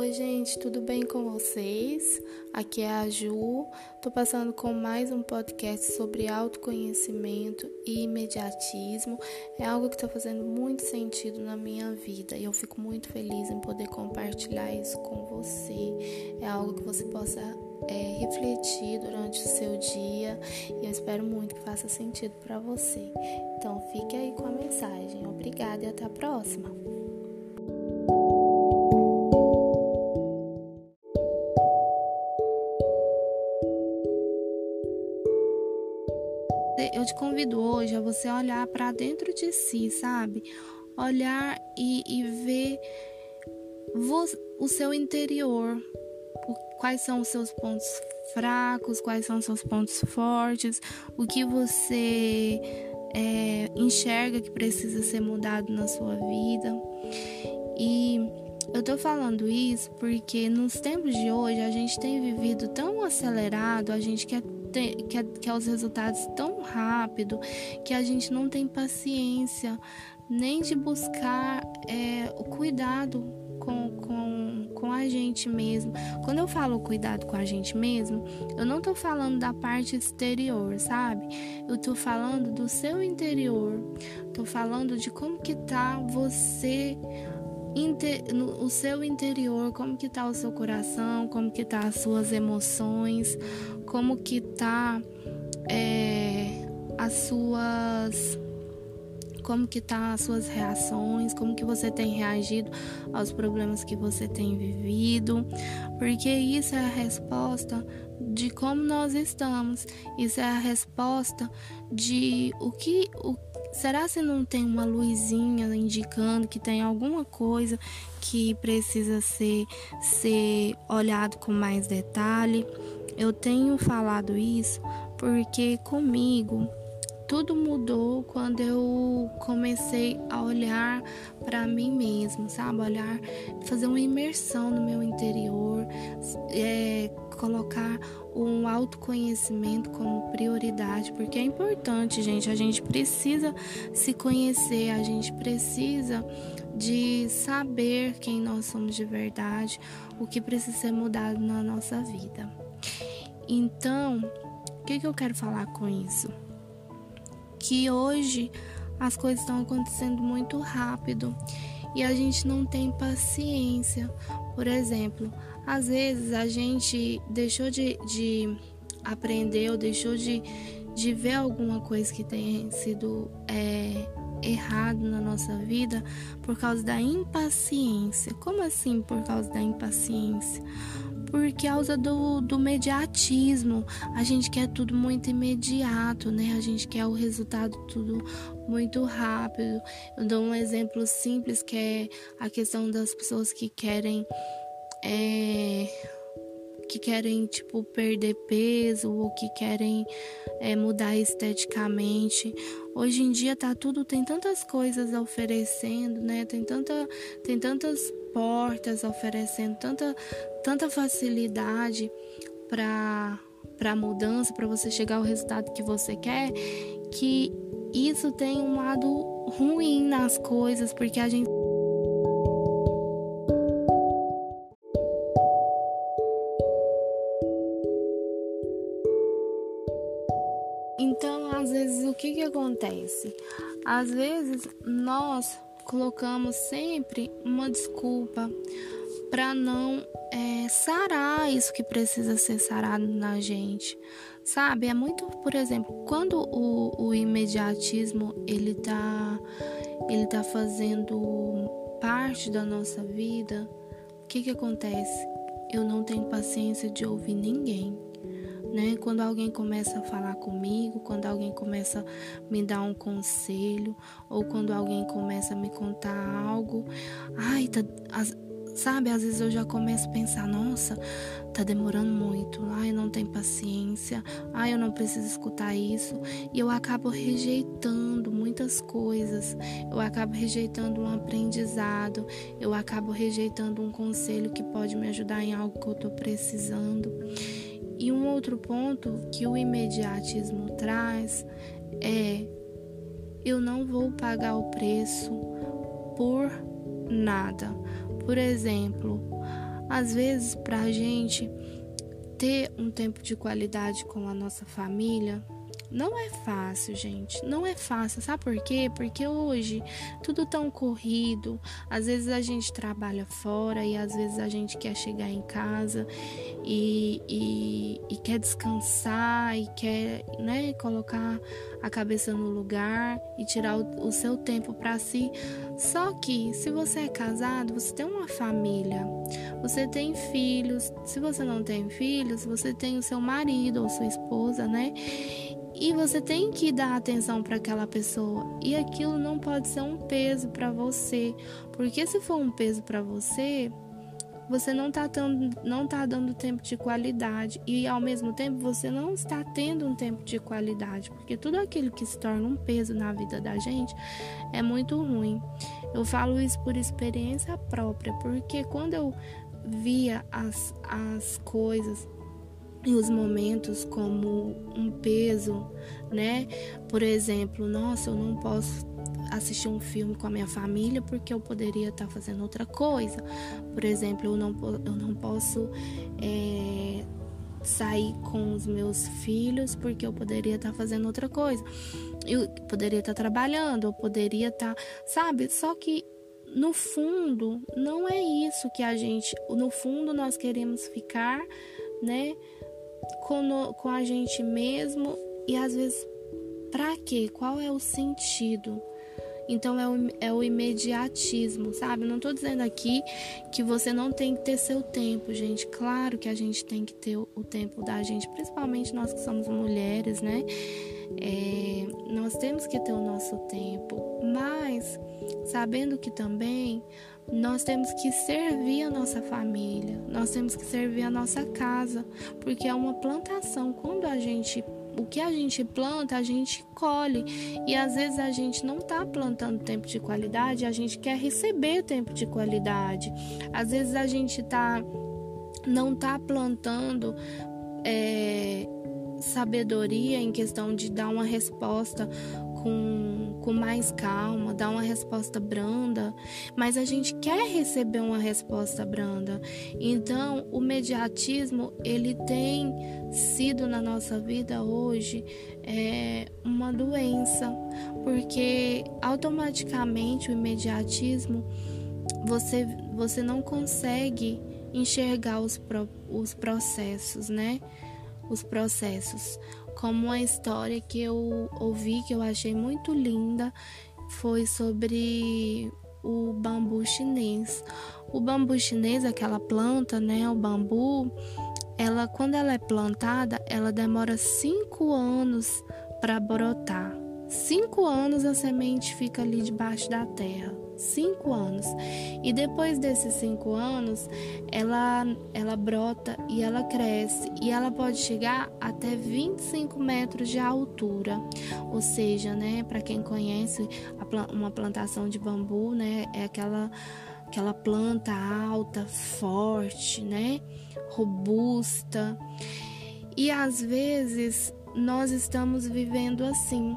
Oi, gente, tudo bem com vocês? Aqui é a Ju. Tô passando com mais um podcast sobre autoconhecimento e imediatismo. É algo que está fazendo muito sentido na minha vida e eu fico muito feliz em poder compartilhar isso com você. É algo que você possa é, refletir durante o seu dia e eu espero muito que faça sentido para você. Então, fique aí com a mensagem. Obrigada e até a próxima. Te convido hoje a você olhar para dentro de si, sabe? Olhar e, e ver o seu interior, quais são os seus pontos fracos, quais são os seus pontos fortes, o que você é, enxerga que precisa ser mudado na sua vida. E eu tô falando isso porque nos tempos de hoje a gente tem vivido tão acelerado, a gente quer ter, quer, quer os resultados tão rápido que a gente não tem paciência nem de buscar é, o cuidado com, com, com a gente mesmo. Quando eu falo cuidado com a gente mesmo, eu não tô falando da parte exterior, sabe? Eu tô falando do seu interior. Tô falando de como que tá você no, o seu interior, como que tá o seu coração, como que tá as suas emoções, como que tá é, as suas como que tá as suas reações, como que você tem reagido aos problemas que você tem vivido, porque isso é a resposta de como nós estamos. Isso é a resposta de o que o Será se não tem uma luzinha indicando que tem alguma coisa que precisa ser, ser olhado com mais detalhe? Eu tenho falado isso porque comigo tudo mudou quando eu comecei a olhar para mim mesmo, sabe? Olhar, fazer uma imersão no meu interior, é, colocar um autoconhecimento como prioridade, porque é importante, gente. A gente precisa se conhecer, a gente precisa de saber quem nós somos de verdade, o que precisa ser mudado na nossa vida. Então, o que, que eu quero falar com isso? Que hoje as coisas estão acontecendo muito rápido e a gente não tem paciência. Por exemplo, às vezes a gente deixou de, de aprender ou deixou de, de ver alguma coisa que tenha sido é, errado na nossa vida por causa da impaciência. Como assim por causa da impaciência? Por causa do, do mediatismo. A gente quer tudo muito imediato, né? A gente quer o resultado tudo muito rápido. Eu dou um exemplo simples que é a questão das pessoas que querem. É, que querem tipo perder peso ou que querem é, mudar esteticamente. Hoje em dia tá tudo tem tantas coisas oferecendo, né? Tem tanta tem tantas portas oferecendo tanta tanta facilidade para para mudança, para você chegar ao resultado que você quer, que isso tem um lado ruim nas coisas, porque a gente Então, às vezes, o que, que acontece? Às vezes, nós colocamos sempre uma desculpa para não é, sarar isso que precisa ser sarado na gente, sabe? É muito, por exemplo, quando o, o imediatismo ele tá, ele tá fazendo parte da nossa vida, o que que acontece? Eu não tenho paciência de ouvir ninguém né? Quando alguém começa a falar comigo, quando alguém começa a me dar um conselho, ou quando alguém começa a me contar algo, ai, tá, as, sabe? Às vezes eu já começo a pensar, nossa, tá demorando muito, ai, não tem paciência, ai, eu não preciso escutar isso, e eu acabo rejeitando muitas coisas, eu acabo rejeitando um aprendizado, eu acabo rejeitando um conselho que pode me ajudar em algo que eu tô precisando. E um outro ponto que o imediatismo traz é: eu não vou pagar o preço por nada. Por exemplo, às vezes para a gente ter um tempo de qualidade com a nossa família não é fácil, gente. Não é fácil. Sabe por quê? Porque hoje tudo tão corrido. Às vezes a gente trabalha fora e às vezes a gente quer chegar em casa e, e, e quer descansar e quer né, colocar a cabeça no lugar e tirar o, o seu tempo para si. Só que se você é casado, você tem uma família, você tem filhos. Se você não tem filhos, você tem o seu marido ou sua esposa, né? E você tem que dar atenção para aquela pessoa. E aquilo não pode ser um peso para você, porque se for um peso para você, você não está não tá dando tempo de qualidade e ao mesmo tempo você não está tendo um tempo de qualidade, porque tudo aquilo que se torna um peso na vida da gente é muito ruim. Eu falo isso por experiência própria, porque quando eu via as, as coisas e os momentos como um peso, né? Por exemplo, nossa, eu não posso assistir um filme com a minha família porque eu poderia estar fazendo outra coisa. Por exemplo, eu não, eu não posso é, sair com os meus filhos porque eu poderia estar fazendo outra coisa. Eu poderia estar trabalhando, eu poderia estar, sabe? Só que no fundo, não é isso que a gente, no fundo nós queremos ficar, né? com, com a gente mesmo e às vezes para quê? Qual é o sentido? Então é o, é o imediatismo, sabe? Não estou dizendo aqui que você não tem que ter seu tempo, gente. Claro que a gente tem que ter o, o tempo da gente, principalmente nós que somos mulheres, né? É, nós temos que ter o nosso tempo, mas sabendo que também nós temos que servir a nossa família, nós temos que servir a nossa casa, porque é uma plantação. Quando a gente o que a gente planta, a gente colhe. E às vezes a gente não está plantando tempo de qualidade, a gente quer receber tempo de qualidade. Às vezes a gente tá, não está plantando é, sabedoria em questão de dar uma resposta com, com mais calma, dar uma resposta branda, mas a gente quer receber uma resposta branda. Então, o mediatismo ele tem sido na nossa vida hoje é, uma doença, porque automaticamente o imediatismo você, você não consegue enxergar os, pro, os processos, né? Os processos como uma história que eu ouvi que eu achei muito linda foi sobre o bambu chinês. O bambu chinês, aquela planta, né, o bambu, ela quando ela é plantada, ela demora cinco anos para brotar. Cinco anos a semente fica ali debaixo da terra cinco anos. E depois desses cinco anos, ela, ela brota e ela cresce e ela pode chegar até 25 metros de altura. Ou seja, né, para quem conhece uma plantação de bambu, né, é aquela aquela planta alta, forte, né, robusta. E às vezes nós estamos vivendo assim,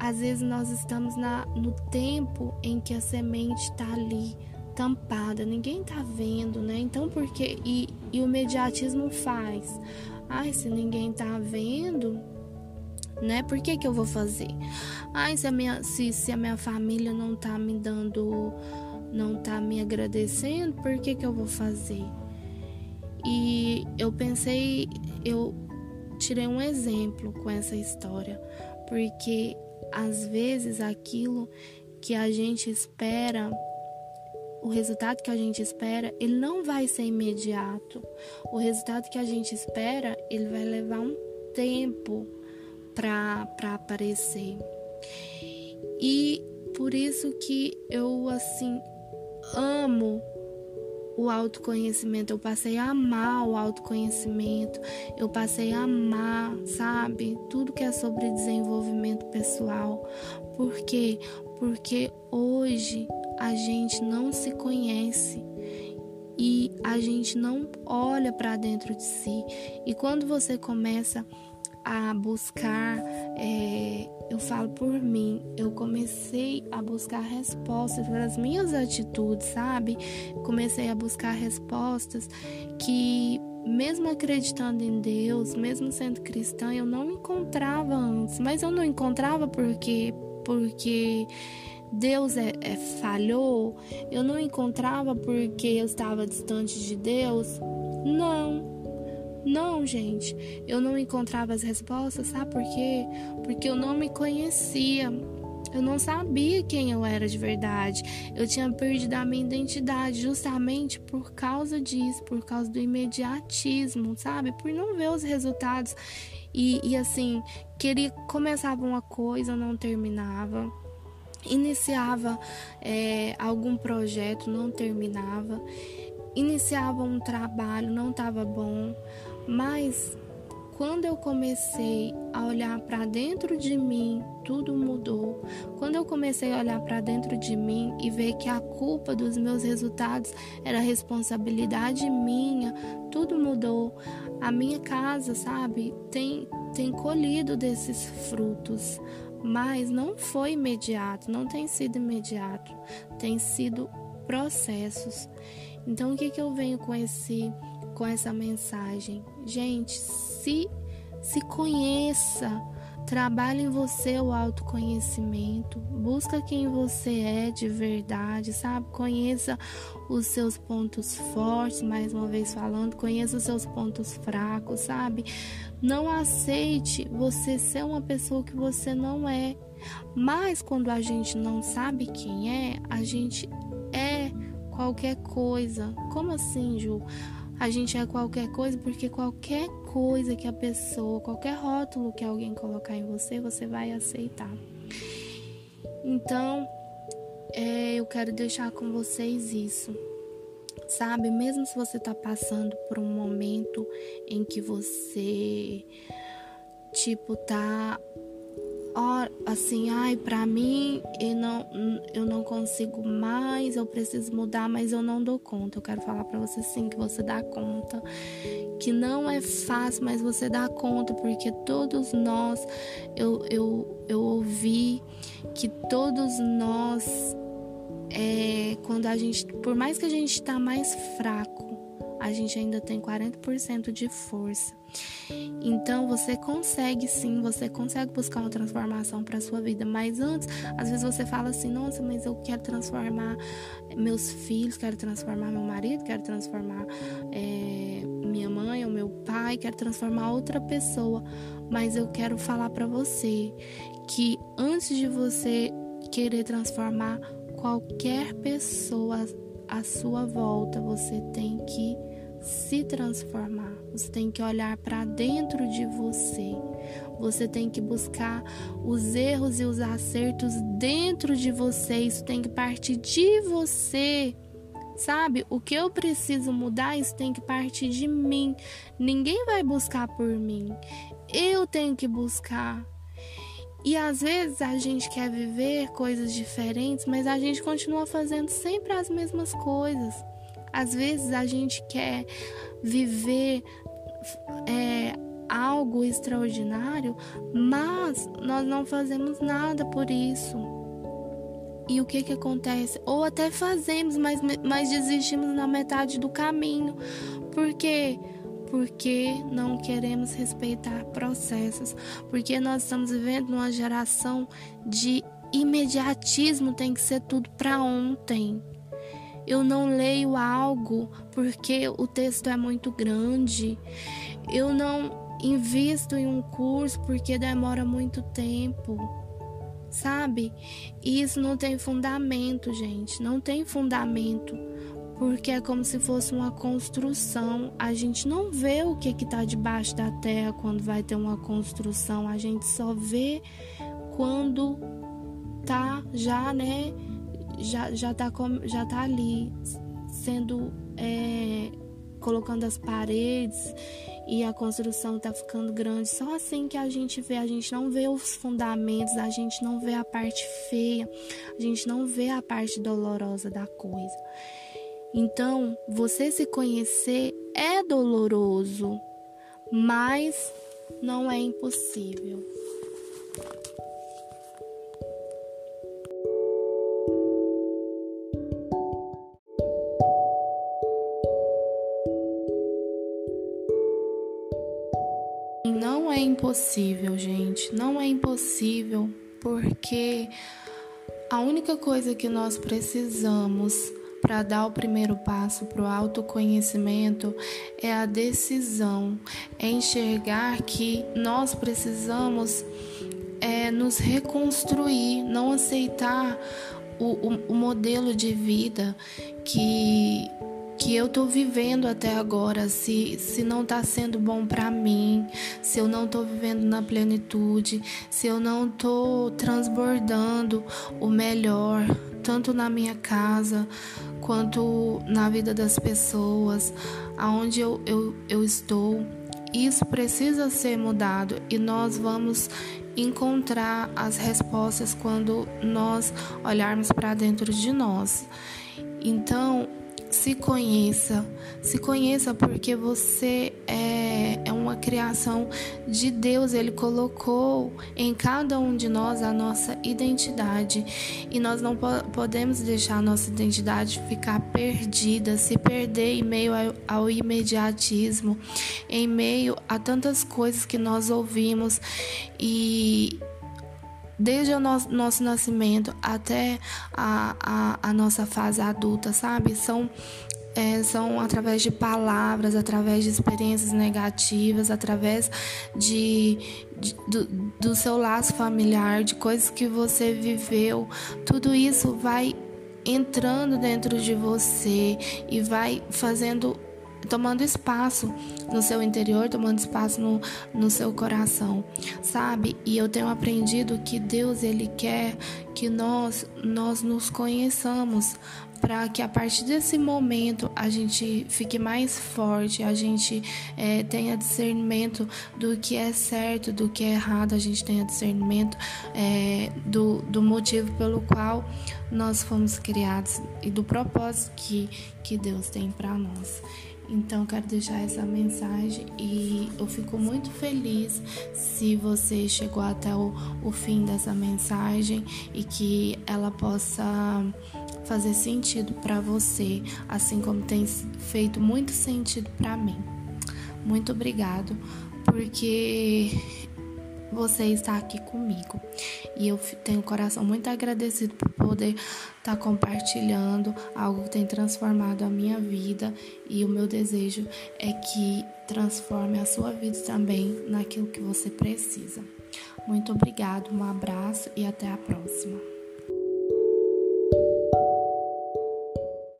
às vezes nós estamos na, no tempo em que a semente está ali tampada, ninguém está vendo, né? Então porque e, e o mediatismo faz, ai se ninguém está vendo, né? Por que que eu vou fazer? Ai se a minha se, se a minha família não está me dando, não está me agradecendo, por que que eu vou fazer? E eu pensei, eu tirei um exemplo com essa história, porque às vezes aquilo que a gente espera, o resultado que a gente espera, ele não vai ser imediato. O resultado que a gente espera, ele vai levar um tempo para aparecer. E por isso que eu assim amo o autoconhecimento, eu passei a amar o autoconhecimento, eu passei a amar, sabe, tudo que é sobre desenvolvimento pessoal. Por quê? Porque hoje a gente não se conhece e a gente não olha para dentro de si. E quando você começa a buscar, é, eu falo por mim, eu comecei a buscar respostas para as minhas atitudes, sabe? Comecei a buscar respostas que mesmo acreditando em Deus, mesmo sendo cristã, eu não encontrava antes. Mas eu não encontrava porque porque Deus é, é, falhou, eu não encontrava porque eu estava distante de Deus. Não, não, gente, eu não encontrava as respostas, sabe por quê? Porque eu não me conhecia. Eu não sabia quem eu era de verdade. Eu tinha perdido a minha identidade justamente por causa disso, por causa do imediatismo, sabe? Por não ver os resultados. E, e assim, queria começava uma coisa, não terminava iniciava é, algum projeto, não terminava, iniciava um trabalho, não estava bom, mas quando eu comecei a olhar para dentro de mim, tudo mudou. Quando eu comecei a olhar para dentro de mim e ver que a culpa dos meus resultados era responsabilidade minha, tudo mudou. A minha casa, sabe, tem tem colhido desses frutos mas não foi imediato, não tem sido imediato, tem sido processos. Então o que que eu venho com esse com essa mensagem? Gente, se se conheça, trabalhe em você o autoconhecimento, busca quem você é de verdade, sabe? Conheça os seus pontos fortes, mais uma vez falando, conheça os seus pontos fracos, sabe? Não aceite você ser uma pessoa que você não é. Mas quando a gente não sabe quem é, a gente é qualquer coisa. Como assim, Ju? A gente é qualquer coisa porque qualquer coisa que a pessoa, qualquer rótulo que alguém colocar em você, você vai aceitar. Então, é, eu quero deixar com vocês isso sabe? Mesmo se você está passando por um momento em que você, tipo, tá assim, ai, para mim eu não, eu não consigo mais, eu preciso mudar, mas eu não dou conta. Eu quero falar para você sim que você dá conta, que não é fácil, mas você dá conta, porque todos nós, eu, eu, eu ouvi que todos nós é, quando a gente, por mais que a gente está mais fraco, a gente ainda tem 40% de força. Então você consegue sim, você consegue buscar uma transformação para sua vida, mas antes, às vezes você fala assim: "Nossa, mas eu quero transformar meus filhos, quero transformar meu marido, quero transformar é, minha mãe ou meu pai, quero transformar outra pessoa". Mas eu quero falar para você que antes de você querer transformar qualquer pessoa à sua volta, você tem que se transformar. Você tem que olhar para dentro de você. Você tem que buscar os erros e os acertos dentro de você. Isso tem que partir de você. Sabe? O que eu preciso mudar, isso tem que partir de mim. Ninguém vai buscar por mim. Eu tenho que buscar. E às vezes a gente quer viver coisas diferentes, mas a gente continua fazendo sempre as mesmas coisas. Às vezes a gente quer viver é, algo extraordinário, mas nós não fazemos nada por isso. E o que que acontece? Ou até fazemos, mas, mas desistimos na metade do caminho. Por quê? Porque não queremos respeitar processos, porque nós estamos vivendo numa geração de imediatismo, tem que ser tudo para ontem. Eu não leio algo porque o texto é muito grande. Eu não invisto em um curso porque demora muito tempo. Sabe? E isso não tem fundamento, gente. Não tem fundamento porque é como se fosse uma construção. A gente não vê o que está debaixo da terra quando vai ter uma construção, a gente só vê quando tá já, né? Já, já, tá, já tá ali sendo é, colocando as paredes e a construção tá ficando grande. Só assim que a gente vê, a gente não vê os fundamentos, a gente não vê a parte feia, a gente não vê a parte dolorosa da coisa. Então, você se conhecer é doloroso, mas não é impossível. Impossível, gente. Não é impossível porque a única coisa que nós precisamos para dar o primeiro passo para o autoconhecimento é a decisão, é enxergar que nós precisamos é, nos reconstruir, não aceitar o, o, o modelo de vida que que eu tô vivendo até agora, se, se não tá sendo bom para mim, se eu não tô vivendo na plenitude, se eu não tô transbordando o melhor, tanto na minha casa quanto na vida das pessoas, aonde eu, eu, eu estou. Isso precisa ser mudado e nós vamos encontrar as respostas quando nós olharmos para dentro de nós. Então, se conheça, se conheça porque você é, é uma criação de Deus, Ele colocou em cada um de nós a nossa identidade. E nós não po podemos deixar a nossa identidade ficar perdida, se perder em meio ao, ao imediatismo, em meio a tantas coisas que nós ouvimos. E desde o nosso, nosso nascimento até a, a, a nossa fase adulta, sabe? São é, são através de palavras, através de experiências negativas, através de, de do, do, seu laço familiar, de coisas que você viveu. Tudo isso vai entrando dentro de você e vai fazendo tomando espaço no seu interior, tomando espaço no, no seu coração, sabe? E eu tenho aprendido que Deus ele quer que nós nós nos conheçamos para que a partir desse momento a gente fique mais forte, a gente é, tenha discernimento do que é certo, do que é errado, a gente tenha discernimento é, do, do motivo pelo qual nós fomos criados e do propósito que, que Deus tem para nós. Então, quero deixar essa mensagem e eu fico muito feliz se você chegou até o, o fim dessa mensagem e que ela possa fazer sentido para você, assim como tem feito muito sentido para mim. Muito obrigado, porque você está aqui comigo. E eu tenho o coração muito agradecido por poder estar tá compartilhando algo que tem transformado a minha vida. E o meu desejo é que transforme a sua vida também naquilo que você precisa. Muito obrigado, um abraço e até a próxima.